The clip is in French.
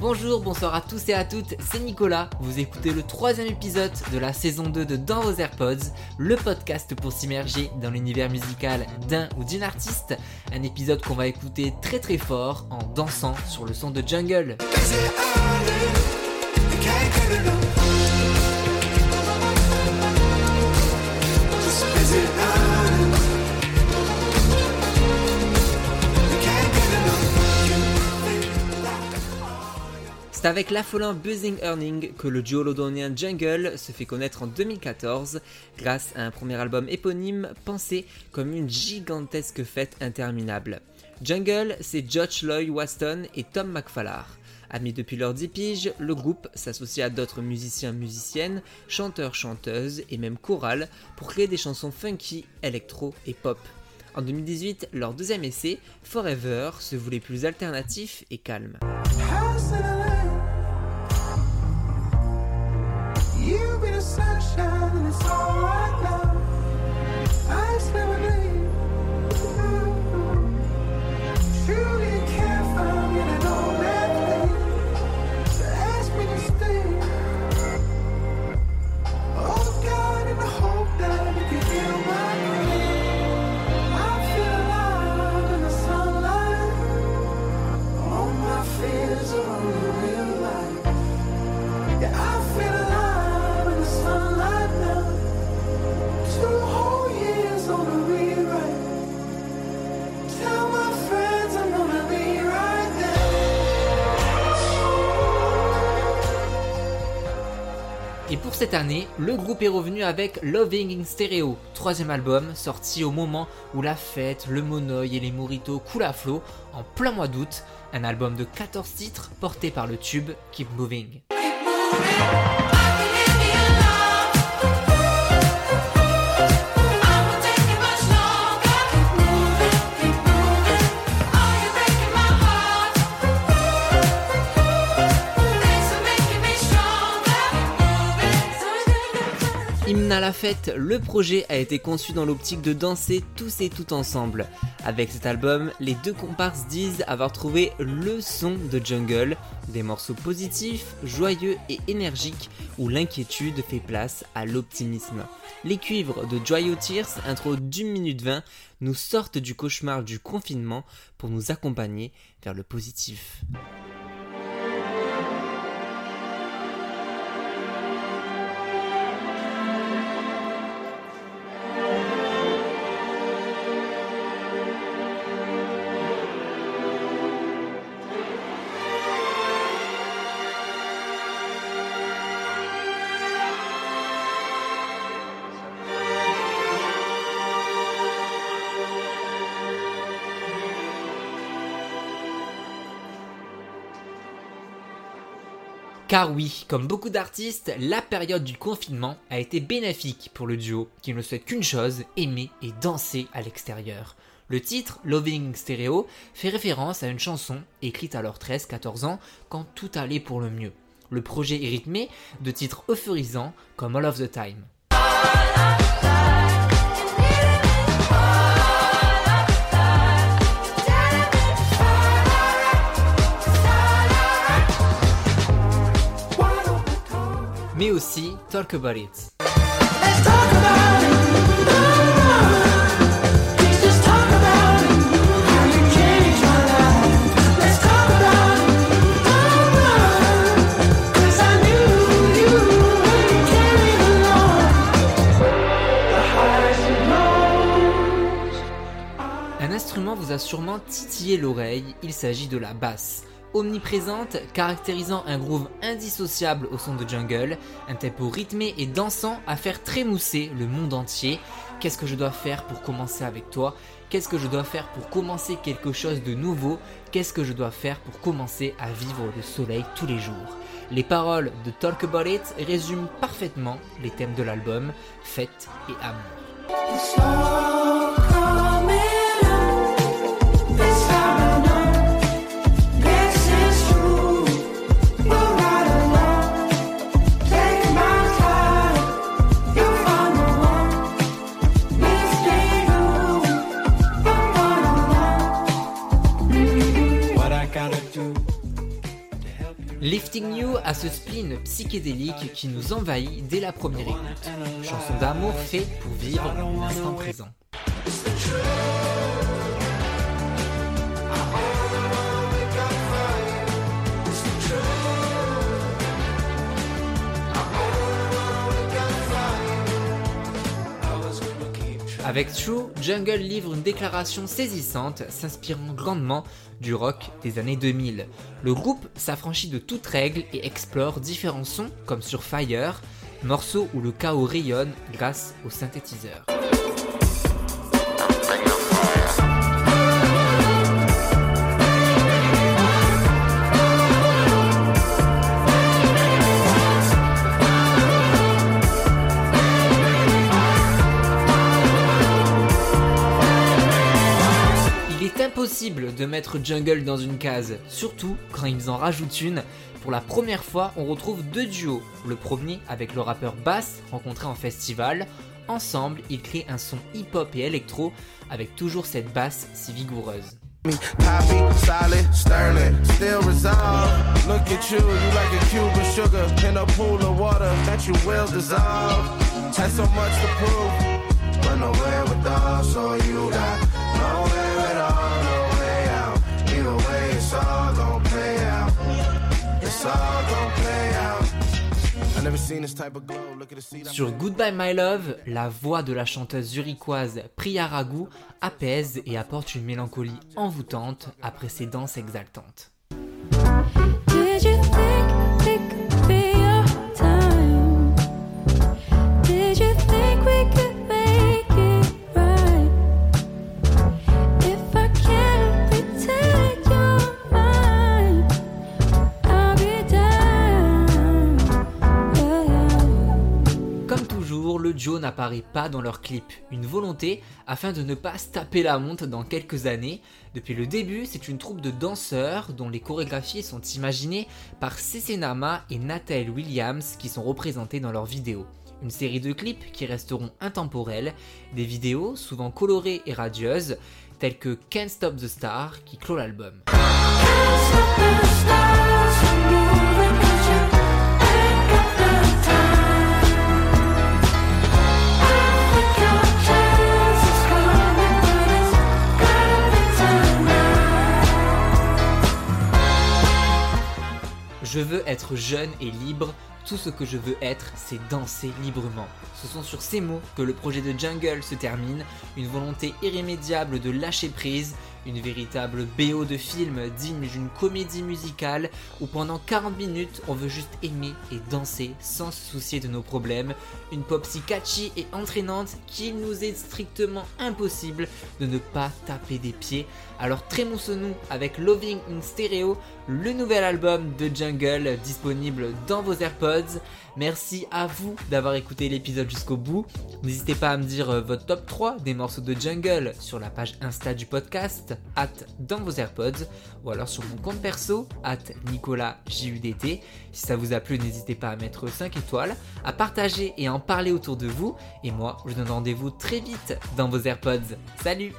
Bonjour, bonsoir à tous et à toutes, c'est Nicolas. Vous écoutez le troisième épisode de la saison 2 de Dans vos AirPods, le podcast pour s'immerger dans l'univers musical d'un ou d'une artiste. Un épisode qu'on va écouter très très fort en dansant sur le son de Jungle. C'est avec l'affolant Buzzing Earning que le duo londonien Jungle se fait connaître en 2014 grâce à un premier album éponyme pensé comme une gigantesque fête interminable. Jungle, c'est Josh Lloyd Waston et Tom McFallar. Amis depuis leur 10 piges, le groupe s'associe à d'autres musiciens musiciennes, chanteurs chanteuses et même chorales pour créer des chansons funky, électro et pop. En 2018, leur deuxième essai, Forever, se voulait plus alternatif et calme. Cette année, le groupe est revenu avec Loving in Stereo, troisième album sorti au moment où la fête, le monoï et les moritos coulent à flot en plein mois d'août, un album de 14 titres porté par le tube Keep Moving. À la fête, le projet a été conçu dans l'optique de danser tous et tout ensemble. Avec cet album, les deux comparses disent avoir trouvé le son de Jungle, des morceaux positifs, joyeux et énergiques où l'inquiétude fait place à l'optimisme. Les cuivres de Joyeux Tears, intro d'une minute 20, nous sortent du cauchemar du confinement pour nous accompagner vers le positif. Car oui, comme beaucoup d'artistes, la période du confinement a été bénéfique pour le duo, qui ne souhaite qu'une chose, aimer et danser à l'extérieur. Le titre, Loving Stereo, fait référence à une chanson écrite à leurs 13-14 ans quand tout allait pour le mieux. Le projet est rythmé de titres euphorisants comme All of the Time. Mais aussi Talk About It. Un instrument vous a sûrement titillé l'oreille, il s'agit de la basse omniprésente, caractérisant un groove indissociable au son de jungle, un tempo rythmé et dansant à faire trémousser le monde entier. Qu'est-ce que je dois faire pour commencer avec toi? Qu'est-ce que je dois faire pour commencer quelque chose de nouveau? Qu'est-ce que je dois faire pour commencer à vivre le soleil tous les jours? Les paroles de Talk About It résument parfaitement les thèmes de l'album, fête et amour. Lifting You a ce spleen psychédélique qui nous envahit dès la première écoute. Chanson d'amour faite pour vivre l'instant présent. Avec True, Jungle livre une déclaration saisissante, s'inspirant grandement du rock des années 2000. Le groupe s'affranchit de toute règle et explore différents sons comme sur Fire, morceau où le chaos rayonne grâce au synthétiseur. De mettre Jungle dans une case, surtout quand ils en rajoutent une. Pour la première fois, on retrouve deux duos. Le premier avec le rappeur Bass, rencontré en festival. Ensemble, ils créent un son hip-hop et électro avec toujours cette basse si vigoureuse. Sur Goodbye My Love, la voix de la chanteuse zurichoise Priya Raghu apaise et apporte une mélancolie envoûtante après ses danses exaltantes. N'apparaît pas dans leur clip, une volonté afin de ne pas se taper la montre dans quelques années. Depuis le début, c'est une troupe de danseurs dont les chorégraphies sont imaginées par Nama et Nathalie Williams qui sont représentés dans leurs vidéos. Une série de clips qui resteront intemporels, des vidéos souvent colorées et radieuses, telles que Can't Stop the Star qui clôt l'album. Je veux être jeune et libre, tout ce que je veux être, c'est danser librement. Ce sont sur ces mots que le projet de Jungle se termine, une volonté irrémédiable de lâcher prise, une véritable BO de film digne d'une comédie musicale où pendant 40 minutes on veut juste aimer et danser sans se soucier de nos problèmes. Une pop si catchy et entraînante qu'il nous est strictement impossible de ne pas taper des pieds. Alors trémoussons-nous avec Loving in Stereo, le nouvel album de Jungle disponible dans vos AirPods. Merci à vous d'avoir écouté l'épisode jusqu'au bout. N'hésitez pas à me dire euh, votre top 3 des morceaux de Jungle sur la page Insta du podcast, dans vos AirPods, ou alors sur mon compte perso, at NicolasJUDT. Si ça vous a plu, n'hésitez pas à mettre 5 étoiles, à partager et en parler autour de vous. Et moi, je vous donne rendez-vous très vite dans vos AirPods. Salut